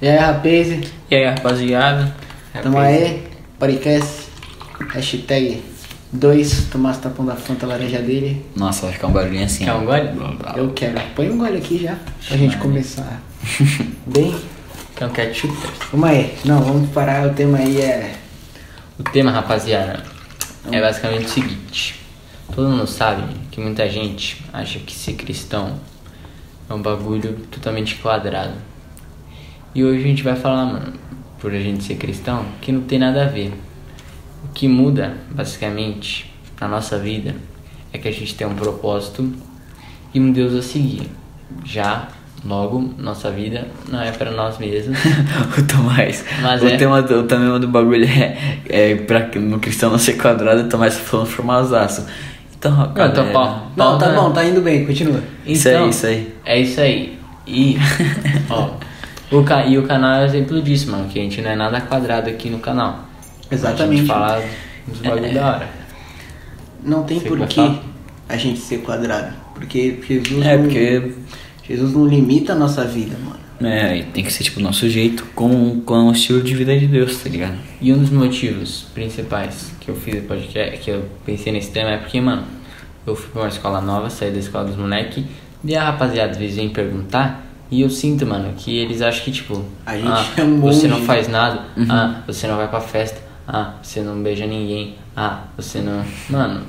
E aí, rapaz? E aí, rapaziada? Tamo aí, podcast, hashtag 2, Tomás tapão da Fanta laranja dele. Nossa, vai ficar um barulhinho assim. Quer um gole? Eu quero. Põe um gole aqui já, pra gente começar. Bem, Quer um ketchup? vamos aí. Não, vamos parar, o tema aí é... O tema, rapaziada, é basicamente o seguinte. Todo mundo sabe que muita gente acha que ser cristão é um bagulho totalmente quadrado. E hoje a gente vai falar, mano, por a gente ser cristão, que não tem nada a ver. O que muda, basicamente, na nossa vida é que a gente tem um propósito e um Deus a seguir. Já, logo, nossa vida não é para nós mesmos. o Tomás. Mas o, é. tema do, o tema do bagulho é, é pra no cristão não ser quadrado, o Tomás tá falando formazaço. Então, Não, cara. tô pau. Não, tá né? bom, tá indo bem, continua. Isso aí, isso aí. É isso aí. E, ó, o, ca- e o canal é exemplo disso, mano, que a gente não é nada quadrado aqui no canal. Exatamente. A gente fala dos bagulho da hora. Não tem Você por quer que falar? a gente ser quadrado. Porque Jesus É, não... porque Jesus não limita a nossa vida, mano. é, tem que ser tipo o nosso jeito, com, com o estilo de vida de Deus, tá ligado? E um dos motivos principais que eu fiz o podcast, que eu pensei nesse tema é porque, mano, eu fui pra uma escola nova, saí da escola dos moleque, e a rapaziada às vezes vem perguntar, e eu sinto, mano, que eles acham que, tipo, A gente ah, é um você não faz nada, ah, você não vai pra festa, ah, você não beija ninguém, ah, você não. Mano,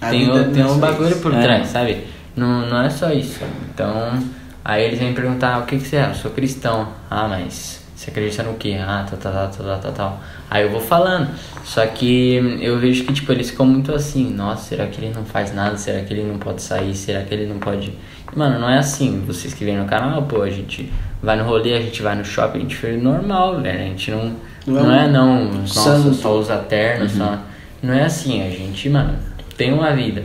A tem, o- tem é um só bagulho isso. por É. trás, sabe? Não, não é só isso. Então, aí eles vêm perguntar: o que, que você é? Eu sou cristão. Ah, mas você acredita no quê? Ah, tal, tal, tal, tal, tal, tal. Aí eu vou falando. Só que eu vejo que, tipo, eles ficam muito assim: nossa, será que ele não faz nada? Será que ele não pode sair? Será que ele não pode. Mano, não é assim. Vocês que vêm no canal, pô, a gente vai no rolê, a gente vai no shopping, a gente fez normal, velho. A gente não. Não Não é é, um não. Nossa, só usa terno, só. Não é assim, a gente, mano, tem uma vida.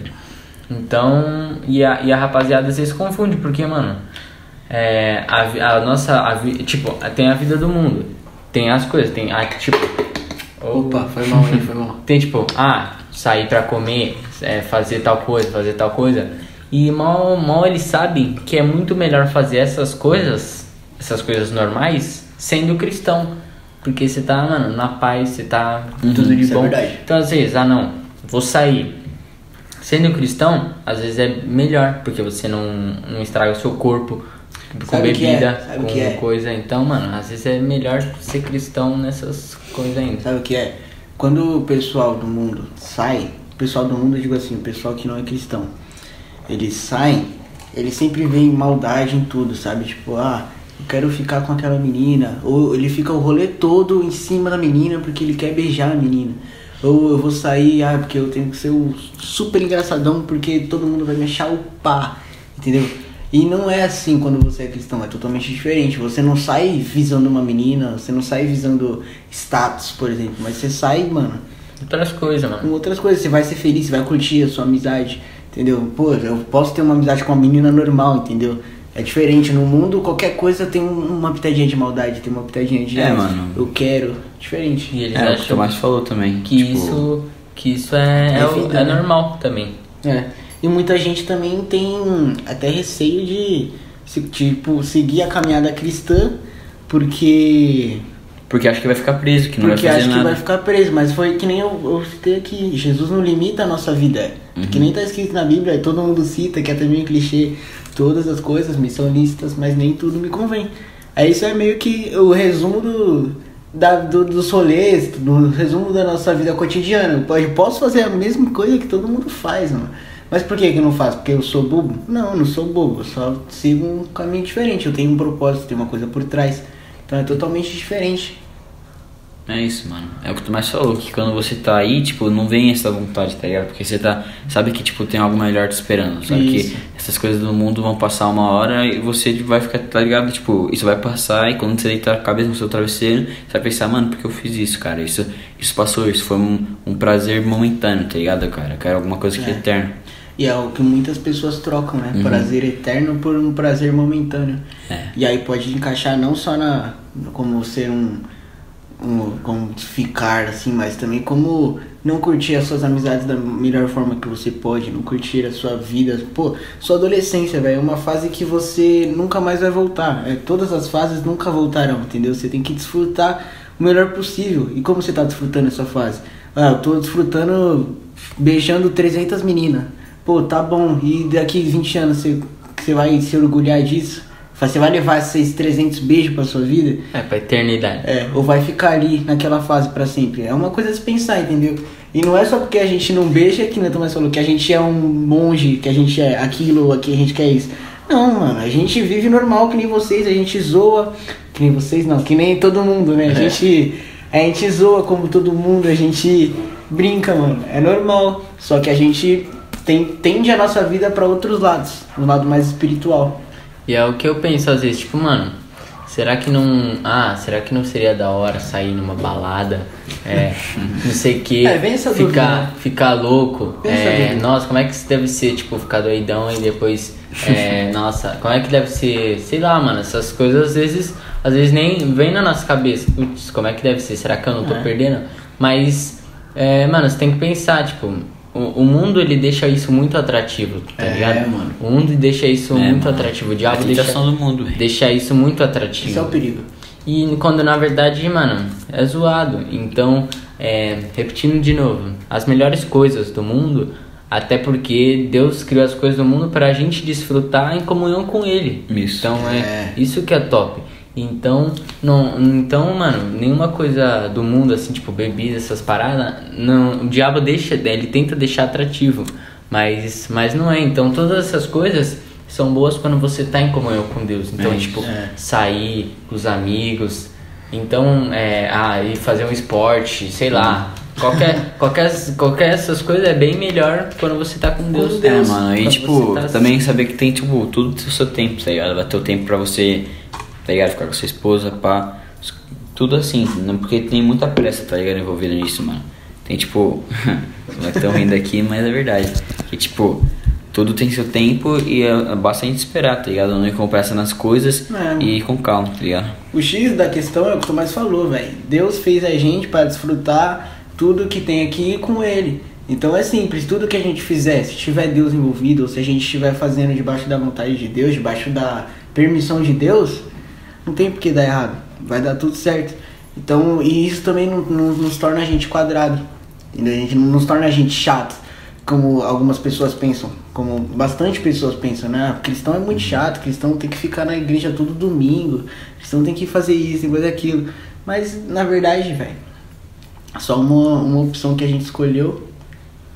Então, e a, e a rapaziada às vezes confunde, porque, mano, é, a, a nossa, a tipo, tem a vida do mundo, tem as coisas, tem, a, tipo, Opa, foi mal aí, foi mal. tem tipo, ah, sair pra comer, é, fazer tal coisa, fazer tal coisa. E mal, mal eles sabem que é muito melhor fazer essas coisas, essas coisas normais, sendo cristão. Porque você tá, mano, na paz, você tá tudo de é bom. verdade. então às vezes, ah não, vou sair. Sendo cristão, às vezes é melhor, porque você não, não estraga o seu corpo com Sabe é? bebida, Sabe o com é? coisa. Então, mano, às vezes é melhor ser cristão nessas coisas ainda. Sabe o que é? Quando o pessoal do mundo sai, o pessoal do mundo, eu digo assim, o pessoal que não é cristão, eles saem, eles sempre veem maldade em tudo, sabe? Tipo, ah, eu quero ficar com aquela menina. Ou ele fica o rolê todo em cima da menina porque ele quer beijar a menina. Ou eu vou sair, ah, porque eu tenho que ser o super engraçadão porque todo mundo vai me achar o pá, entendeu? E não é assim quando você é cristão, é totalmente diferente. Você não sai visando uma menina, você não sai visando status, por exemplo, mas você sai, mano, Outras coisas, mano. com outras coisas. Você vai ser feliz, você vai curtir a sua amizade, entendeu? Pô, eu posso ter uma amizade com uma menina normal, entendeu? É diferente. No mundo, qualquer coisa tem um- uma pitadinha de maldade, tem uma pitadinha de. É, ah, mano. Eu quero. Diferente. E eles É, o que o Tomás falou também. que tipo, isso que isso é, É é, o- é né? normal também. É. E muita gente também tem até receio de, tipo, seguir a caminhada cristã, porque. Porque acho que vai ficar preso, que não Porque vai fazer acho que nada. vai ficar preso, mas foi que nem eu, eu citei aqui, Jesus não limita a nossa vida. Que nem tá escrito na Bíblia, todo mundo cita, que é também um clichê, todas as coisas me são lícitas, mas nem tudo me convém. Aí isso é meio que o resumo do, da, do, dos rolês, do resumo da nossa vida cotidiana. Eu posso fazer a mesma coisa que todo mundo faz, mano. Mas por que que eu não faço? Porque eu sou bobo? Não, eu não sou bobo, eu só sigo um caminho diferente, eu tenho um propósito, tem uma coisa por trás. Então é totalmente diferente. É isso, mano. É o que o Tomás falou, que quando você tá aí, tipo, não vem essa vontade, tá ligado? Porque você tá. Sabe que, tipo, tem algo melhor te esperando. Sabe Isso. que essas coisas do mundo vão passar uma hora e você vai ficar, tá ligado? Tipo, isso vai passar e quando você deitar a cabeça no seu travesseiro, você vai pensar, mano, por que eu fiz isso, cara? Isso, isso passou, isso foi um, um prazer momentâneo, tá ligado, cara? Eu quero alguma coisa que é É. eterna. E é o que muitas pessoas trocam, né? Prazer eterno por um prazer momentâneo. É. E aí pode encaixar não só na como ser um, um como ficar assim, mas também como não curtir as suas amizades da melhor forma que você pode, não curtir a sua vida. Pô, sua adolescência, velho, é uma fase que você nunca mais vai voltar. É, todas as fases nunca voltarão, entendeu? Você tem que desfrutar o melhor possível. E como você tá desfrutando essa fase? Ah, eu tô desfrutando beijando 300 meninas. Pô, tá bom. E daqui 20 anos você, você vai se orgulhar disso? Você vai levar esses 300 beijos pra sua vida? É, pra eternidade. É, ou vai ficar ali naquela fase para sempre. É uma coisa a se pensar, entendeu? E não é só porque a gente não beija, que o Tomás falou, que a gente é um monge, que a gente é aquilo, aqui a gente quer isso. Não, mano, a gente vive normal que nem vocês, a gente zoa, que nem vocês não, que nem todo mundo, né? A É. gente, a gente zoa como todo mundo, a gente brinca, mano. É normal. Só que a gente tem, tende a nossa vida para outros lados, um lado mais espiritual. E é o que eu penso às vezes, tipo, mano, será que não. Ah, será que não seria da hora sair numa balada? É, não sei o que. É, vem essa dúvida, ficar, né? ficar louco. Essa É, nossa, como é que isso deve ser, tipo, ficar doidão e depois. É, nossa, como é que deve ser, sei lá, mano, essas coisas às vezes, às vezes nem vem na nossa cabeça. Putz, como é que deve ser? Será que eu não tô É. perdendo? Mas, é, mano, você tem que pensar, tipo, o, o mundo ele deixa isso muito atrativo, tá É, ligado? mano. O mundo deixa isso É, muito mano. atrativo. O É a diabo deixa, tentação do mundo, deixa isso muito atrativo. Esse é o perigo. E quando na verdade, mano, é zoado. Então, é, repetindo de novo, as melhores coisas do mundo, até porque Deus criou as coisas do mundo pra gente desfrutar em comunhão com Ele. Isso. Então é, É. isso que é top. Então, não, então, mano, nenhuma coisa do mundo assim, tipo bebida, essas paradas, não, o diabo deixa, ele tenta deixar atrativo, mas mas não é. Então, todas essas coisas são boas quando você tá em comunhão com Deus. Então, É tipo, É. sair com os amigos. Então, é, ah, e fazer um esporte, sei lá. Qualquer, qualquer, qualquer essas coisas é bem melhor quando você tá com Deus. Com Deus. É, mano, e tipo, tá- também saber que tem, tipo, tudo do seu tempo, tá ligado? Vai ter o tempo pra você, tá ligado? Ficar com sua esposa, pá. Tudo assim, não- porque tem muita pressa, tá ligado? Envolvida nisso, mano. Tem, tipo, não é tão rindo aqui, mas é verdade. Que, tipo, tudo tem seu tempo e é, basta a gente esperar, tá ligado? Não ir com pressa nas coisas É. e ir com calma, tá ligado? O X da questão é o que o Tomás falou, velho. Deus fez a gente para desfrutar tudo que tem aqui com Ele. Então é simples, tudo que a gente fizer, se tiver Deus envolvido, ou se a gente estiver fazendo debaixo da vontade de Deus, debaixo da permissão de Deus, não tem por que dar errado. Vai dar tudo certo. Então, e isso também não, não nos torna a gente quadrado. A gente não nos torna a gente chato, como algumas pessoas pensam, como bastante pessoas pensam, né? Ah, cristão é muito chato, cristão tem que ficar na igreja todo domingo, cristão tem que fazer isso, tem que fazer aquilo. Mas na verdade, velho, só uma, uma opção que a gente escolheu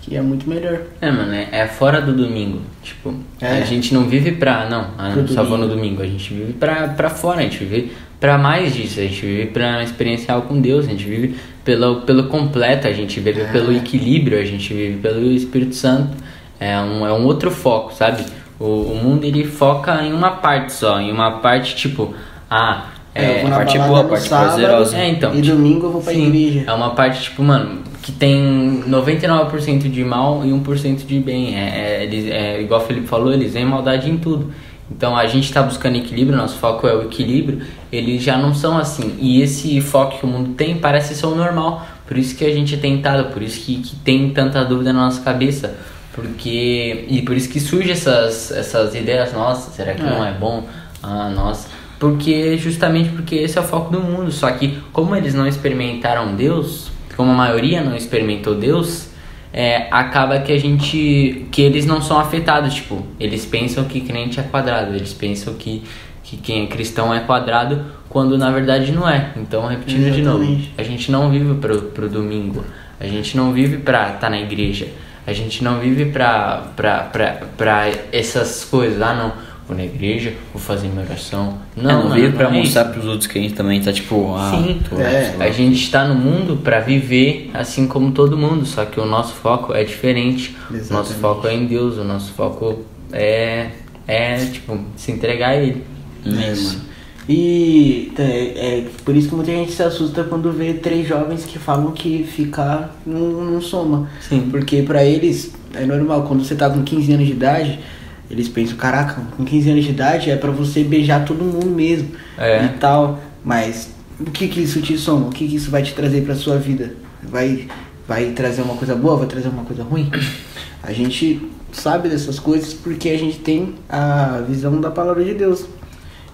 que é muito melhor. É, mano, é, é fora do domingo. Tipo, É. a gente não vive pra. Não, ah, só vou no domingo. A gente vive pra, pra fora, a gente vive pra mais disso. A gente vive pra experiencial com Deus, a gente vive pelo, pelo completo, a gente vive É. pelo equilíbrio, a gente vive pelo Espírito Santo. É um, é um outro foco, sabe? O, o mundo ele foca em uma parte só, em uma parte tipo, ah, é, na parte boa, parte sábado, prazerosa. É, então, E tipo, domingo eu vou pra Sim, igreja. É uma parte, tipo, mano, que tem 99% de mal e 1% de bem. É, é, é, igual o Felipe falou, eles veem maldade em tudo. Então a gente tá buscando equilíbrio, nosso foco é o equilíbrio, eles já não são assim. E esse foco que o mundo tem parece ser o normal. Por isso que a gente é tentado, por isso que, que tem tanta dúvida na nossa cabeça. Porque. E por isso que surgem essas, essas ideias, nossa, será que É. não é bom? Ah, nossa. Porque justamente porque esse é o foco do mundo. Só que como eles não experimentaram Deus, como a maioria não experimentou Deus, é, acaba que a gente. que eles não são afetados, tipo, eles pensam que crente é quadrado, eles pensam que, que quem é cristão é quadrado, quando na verdade não é. Então, repetindo de novo, Exatamente. a gente não vive pro, pro domingo, a gente não vive pra estar na igreja, a gente não vive pra, pra, pra, pra essas coisas, ah não, na igreja, vou fazer minha oração. Não, Não, não mano, veio pra não é mostrar isso. pros outros que a gente também tá tipo, ah, Sim, tô- é, a gente está no mundo para viver assim como todo mundo, só que o nosso foco é diferente. O nosso Exatamente. foco é em Deus, o nosso foco é é tipo se entregar a ele. É, Isso. mano. E é, é por isso que muita gente se assusta quando vê três jovens que falam que ficar não, não soma. Sim. Porque pra eles é normal, quando você tá com 15 anos de idade, eles pensam, caraca, com 15 anos de idade é pra você beijar todo mundo mesmo É. e tal. Mas o que que isso te soma? O que que isso vai te trazer pra sua vida? Vai, vai trazer uma coisa boa, vai trazer uma coisa ruim. A gente sabe dessas coisas porque a gente tem a visão da palavra de Deus.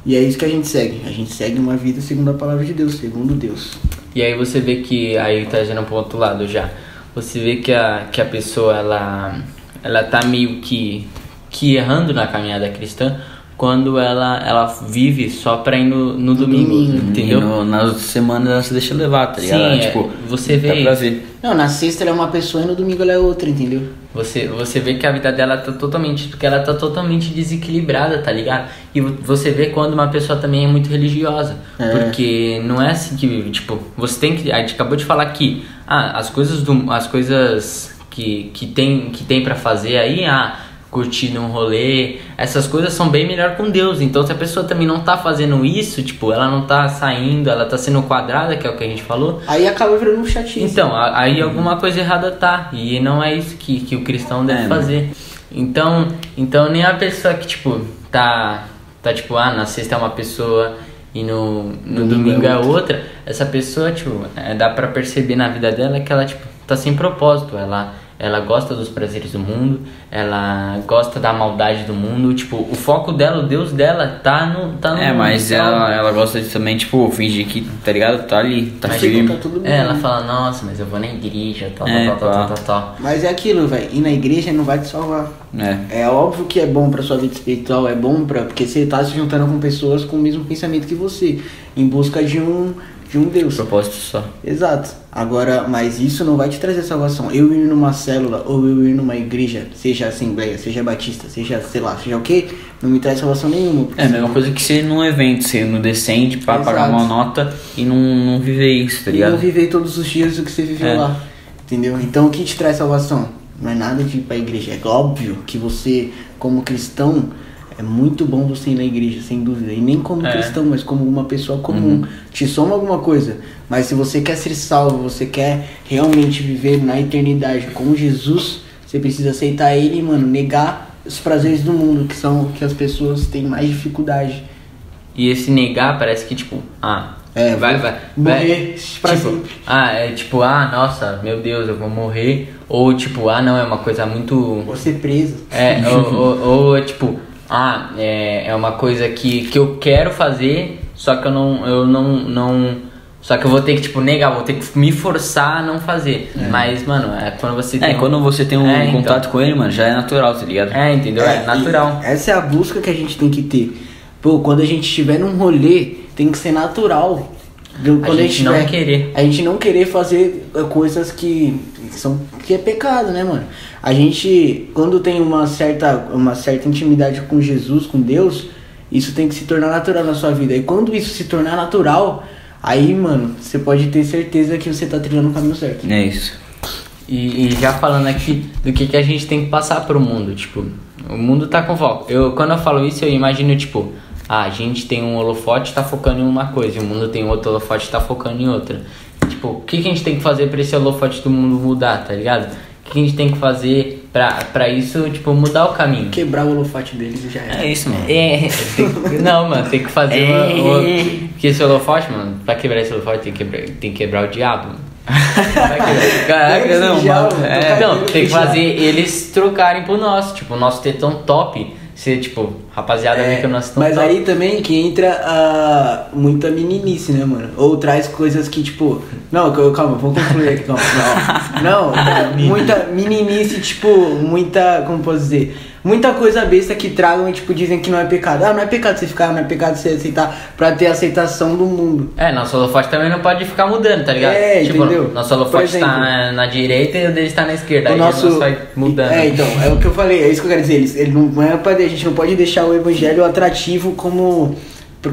E é isso que a gente segue. A gente segue uma vida segundo a palavra de Deus, segundo Deus. E aí você vê que, aí trazendo pro outro lado já, você vê que a, que a pessoa, ela, ela tá meio que, que errando na caminhada cristã quando ela, ela vive só pra ir no, no domingo, domingo. entendeu? No, nas semanas ela se deixa levar, tá ligado? Sim, é, tipo, você vê ver. Não, na sexta ela é uma pessoa e no domingo ela é outra, entendeu? Você, você vê que a vida dela tá totalmente. Porque ela tá totalmente desequilibrada, tá ligado? E vo- você vê quando uma pessoa também é muito religiosa. É. Porque não é assim que. Tipo, você tem que. A gente acabou de falar que. Ah, as coisas do. As coisas que, que tem, que tem pra fazer aí, ah, curtir um rolê, essas coisas são bem melhor com Deus. Então se a pessoa também não tá fazendo isso, tipo, ela não tá saindo, ela tá sendo quadrada, que é o que a gente falou. Aí acaba virando um chatinho. Então, a- aí alguma coisa errada tá. E não é isso que, que o cristão deve É, fazer. Então, então nem a pessoa que, tipo, tá, tá tipo, ah, na sexta é uma pessoa e no, no Domingo domingo é é outra. Essa pessoa, tipo, é, dá pra perceber na vida dela que ela, tipo, tá sem propósito. Ela, ela gosta dos prazeres do mundo, ela gosta da maldade do mundo. Tipo, o foco dela, o Deus dela tá no. Tá no É, mas ela, ela gosta de também, tipo, fingir que, tá ligado? Tá ali, tá Mas, firme. tá tudo bem. É, ela fala, nossa, mas eu vou na igreja, tal, É, tal, tal, tal, tal, tal. Mas é aquilo, velho. Ir na igreja não vai te salvar. É. É óbvio que é bom pra sua vida espiritual, é bom pra. Porque você tá se juntando com pessoas com o mesmo pensamento que você, em busca de um, de um Deus. Propósito só. Exato. Agora, mas isso não vai te trazer salvação. Eu ir numa célula ou eu ir numa igreja, seja assembleia, seja batista, seja, sei lá, seja o que, não me traz salvação nenhuma. É a mesma coisa que ir num evento, você não descende pra pagar uma nota e não, não viver isso, tá E ligado? não viver todos os dias o que você viveu É. lá. Entendeu? Então o que te traz salvação? Não é nada de ir pra igreja. É óbvio que você, como cristão, é muito bom você ir na igreja, sem dúvida. E nem como É. cristão, mas como uma pessoa comum. Te soma alguma coisa. Mas se você quer ser salvo, você quer realmente viver na eternidade com Jesus, você precisa aceitar ele, mano, negar os prazeres do mundo, que são que as pessoas têm mais dificuldade. E esse negar parece que, tipo, ah, É, vai, vai. morrer vai, tipo, sempre. Ah, é tipo, ah, nossa, meu Deus, eu vou morrer. Ou tipo, ah, não, é uma coisa muito. Vou ser preso. É, ou, ou, ou, tipo, ah, é, é uma coisa que, que eu quero fazer, só que eu não, eu não, não. Só que eu vou ter que, tipo, negar, vou ter que me forçar a não fazer. Mas, mano, é quando você É, tem. quando você tem um É, então. contato com ele, mano, já é natural, tá ligado? É, entendeu? É, e natural. Essa é a busca que a gente tem que ter. Pô, quando a gente estiver num rolê, tem que ser natural. Do- Quando gente não tiver- querer. A gente não querer fazer eh, coisas que são que é pecado, né, mano? A gente quando tem uma certa uma certa intimidade com Jesus, com Deus, isso tem que se tornar natural na sua vida. E quando isso se tornar natural, aí, mano, você pode ter certeza que você tá trilhando o caminho certo. É isso. E, e já falando aqui do que, que a gente tem que passar pro mundo, tipo, o mundo tá com foco. Eu, quando eu falo isso, eu imagino, tipo, ah, a gente tem um holofote tá focando em uma coisa, e o mundo tem outro holofote tá focando em outra. Tipo, o que, que a gente tem que fazer pra esse holofote do mundo mudar, tá ligado? O que, que a gente tem que fazer pra, pra isso, tipo, mudar o caminho? Quebrar o holofote deles e já era. É isso, mano. É, tem que- não, mano, tem que fazer uma, uma- Porque esse holofote, mano, pra quebrar esse holofote tem que quebrar, tem que quebrar o diabo. Caraca, não, mano. É, tô Não, tem que fazer eles trocarem pro nosso. Tipo, o nosso ter tão top. Ser, tipo, rapaziada, É, vê que tão mas top. aí também que entra a muita meninice, né, mano? Ou traz coisas que, tipo. Não, cal- calma, vou concluir aqui, calma. Não, não muita meninice, tipo, muita. Como posso dizer? Muita coisa besta que tragam e, tipo, dizem que não é pecado. Ah, não é pecado você ficar, não é pecado você aceitar pra ter aceitação do mundo. É, nosso holofote também não pode ficar mudando, tá ligado? É, tipo, entendeu? Nosso holofote exemplo, tá na, na direita e o deles tá na esquerda. o aí nosso. vai mudando. É, então, é o que eu falei, é isso que eu quero dizer. Eles, ele não é pra, a gente não pode deixar o evangelho atrativo como.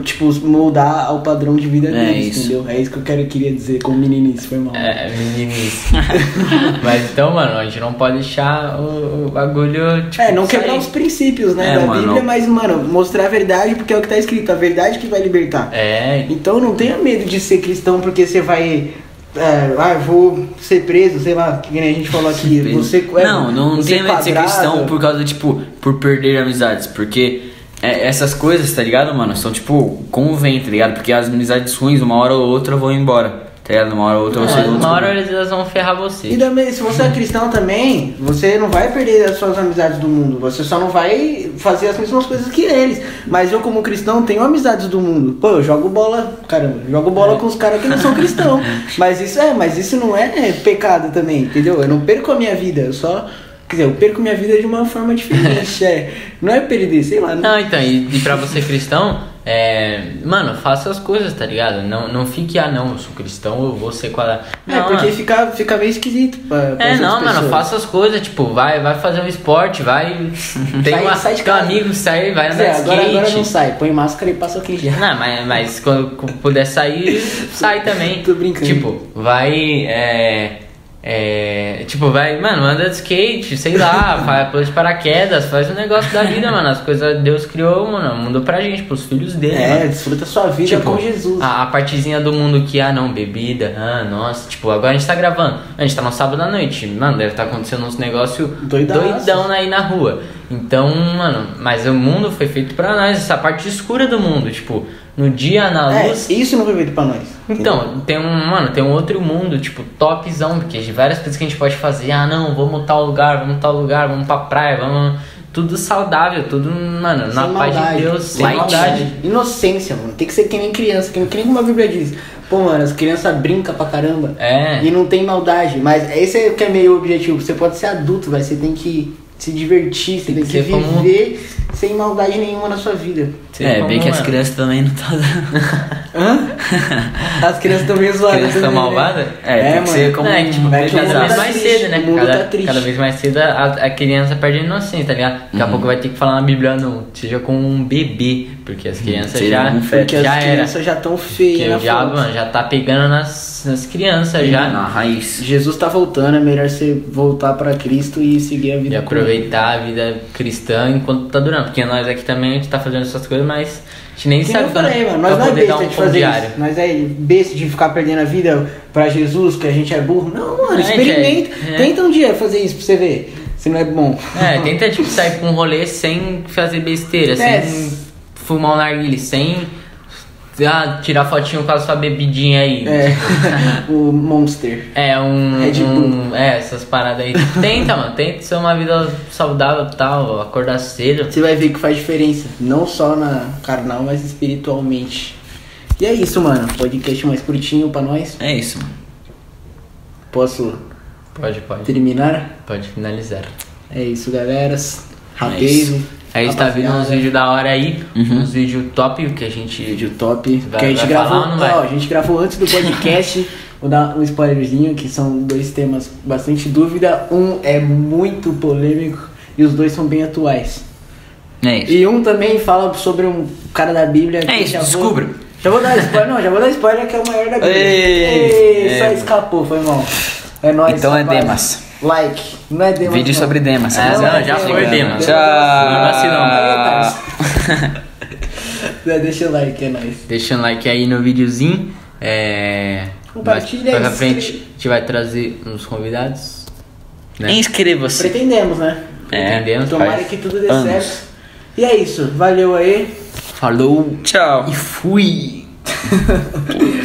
Tipo, moldar ao padrão de vida É deles, isso. entendeu? É isso que eu quero, queria dizer com meninice, foi mal. É, meninice. Mas então, mano, a gente não pode deixar o, o bagulho. Tipo, É, não quebrar sair. os princípios, né, É, da mano. Bíblia, mas, mano, mostrar a verdade porque é o que tá escrito, a verdade que vai libertar. É, Então não tenha medo de ser cristão porque você vai. É, ah, eu vou ser preso, sei lá, que nem a gente falou aqui. Você, é, não, não você tem medo de ser cristão por causa, tipo, por perder amizades. Porque é, essas coisas, tá ligado, mano? São, tipo, como vem, tá ligado? Porque as amizades ruins, uma hora ou outra, vão embora. Tá ligado? Uma hora ou outra você. É, uma hora eles vão ferrar você. E também, se você é cristão também, você não vai perder as suas amizades do mundo. Você só não vai fazer as mesmas coisas que eles. Mas eu, como cristão, tenho amizades do mundo. Pô, eu jogo bola, caramba, eu jogo bola com os caras que não são cristãos. Mas isso é, mas isso não é pecado também, entendeu? Eu não perco a minha vida, eu só. Quer dizer, eu perco minha vida de uma forma diferente. é. Não é perder, sei lá. Não, então, e, e pra você cristão, é. Mano, faça as coisas, tá ligado? Não, não fique, ah não, eu sou cristão, eu vou ser quadrado. É, Não, porque mano. fica, fica meio esquisito pra, pra É, não, mano, pessoas. faça as coisas, tipo, vai, vai fazer um esporte, vai. Tem Sai- uma, sai de um casa. amigo, sai, vai andar de agora, skate. agora não sai, põe máscara e passa o que já. Não, mas, mas quando puder sair, sai também. Tô brincando. Tipo, vai. É, é, tipo, vai, mano, anda de skate, sei lá, faz pula de paraquedas, faz um negócio da vida, mano. As coisas Deus criou, mano, mandou pra gente, pros filhos dele, É, mano. desfruta sua vida Tipo, com Jesus. A, a partezinha do mundo que, ah não, bebida, ah, nossa, tipo, agora a gente tá gravando, a gente tá no sábado à noite, mano, deve tá acontecendo uns negócios doidão aí na rua. Então, mano, mas o mundo foi feito pra nós, essa parte escura do mundo, tipo, no dia, na É, luz. isso não foi feito pra nós. Então, tem um, mano, tem um outro mundo, tipo, topzão, porque de várias coisas que a gente pode fazer, ah não, vamos tal lugar, vamos tal lugar, vamos pra praia, vamos. Tudo saudável, tudo, mano, na Sem paz maldade, de Deus, sem light. maldade. Inocência, mano. Tem que ser que nem criança, que nem, que nem como a Bíblia diz. Pô, mano, as crianças brincam pra caramba. É. E não tem maldade. Mas esse é que é meio objetivo. Você pode ser adulto, vai. Você tem que se divertir, você tem, que que, ser como- viver sem maldade nenhuma na sua vida. Sei É, bem que as mano. crianças também não tá dando. Hã? As crianças estão meio zoadas. Criança também, né? malvada? É, tem que ser como é, que, tipo, é cada vez tá mais triste, cedo, né? o mundo cada, tá triste. cada vez mais cedo a, a criança perde a inocência, tá ligado? Daqui a pouco vai ter que falar na Bíblia, não, seja com um bebê, porque as crianças seja já. Porque já as era. crianças já estão Porque feias na o diabo, mano, já tá pegando nas, nas crianças já. Na raiz. Jesus tá voltando, é melhor você voltar pra Cristo e seguir a vida E aproveitar a vida cristã enquanto tá durando. Porque nós aqui também a gente tá fazendo essas coisas, mas a gente nem Que sabe eu falei, mano, nós não é besta um de fazer diário. isso. Nós é besta de ficar perdendo a vida pra Jesus, que a gente é burro. Não, mano, É, experimenta. gente, é. Tenta um dia fazer isso pra você ver se não é bom. É, tenta tipo sair pra um rolê sem fazer besteira, É. sem fumar um narguile, sem ah, tirar fotinho com a sua bebidinha aí. É, o Monster. É, um, Red um- É, essas paradas aí. Tenta, mano. Tenta ser uma vida saudável e tal, acordar cedo. Você vai ver que faz diferença. Não só na carnal, mas espiritualmente. E é isso, mano. Podcast mais curtinho pra nós. É isso, mano. Posso Pode, pode. terminar? Pode finalizar. É isso, galera. isso. Rapaze. Aí tá vindo uns vídeos da hora aí, uns vídeos top que a gente. Vídeo top. Vai- que a gente gravou. falar não vai? ó, a gente gravou antes do podcast. Vou dar um spoilerzinho, que são dois temas bastante dúvida. Um é muito polêmico e os dois são bem atuais. É isso. E um também fala sobre um cara da Bíblia. que É isso, já vou- descubra. Já vou dar spoiler, não, já vou dar spoiler que é o maior da Bíblia. Ei, Ei, só é. escapou, foi mal. É nóis. Então é rapaz. Demas. Like. Não é Demas. Vídeo não. sobre Demas. É, rapaziada. não, já foi. Demas. Tchau. É, Deixa o like, é nóis. Deixando like aí no videozinho. É. Compartilha pra aí, frente a gente vai trazer uns convidados. Né? Inscreva-se. Pretendemos, né? É, Entendemos? Tomara que tudo dê anos. certo. E é isso. Valeu aí. Falou Tchau. e fui!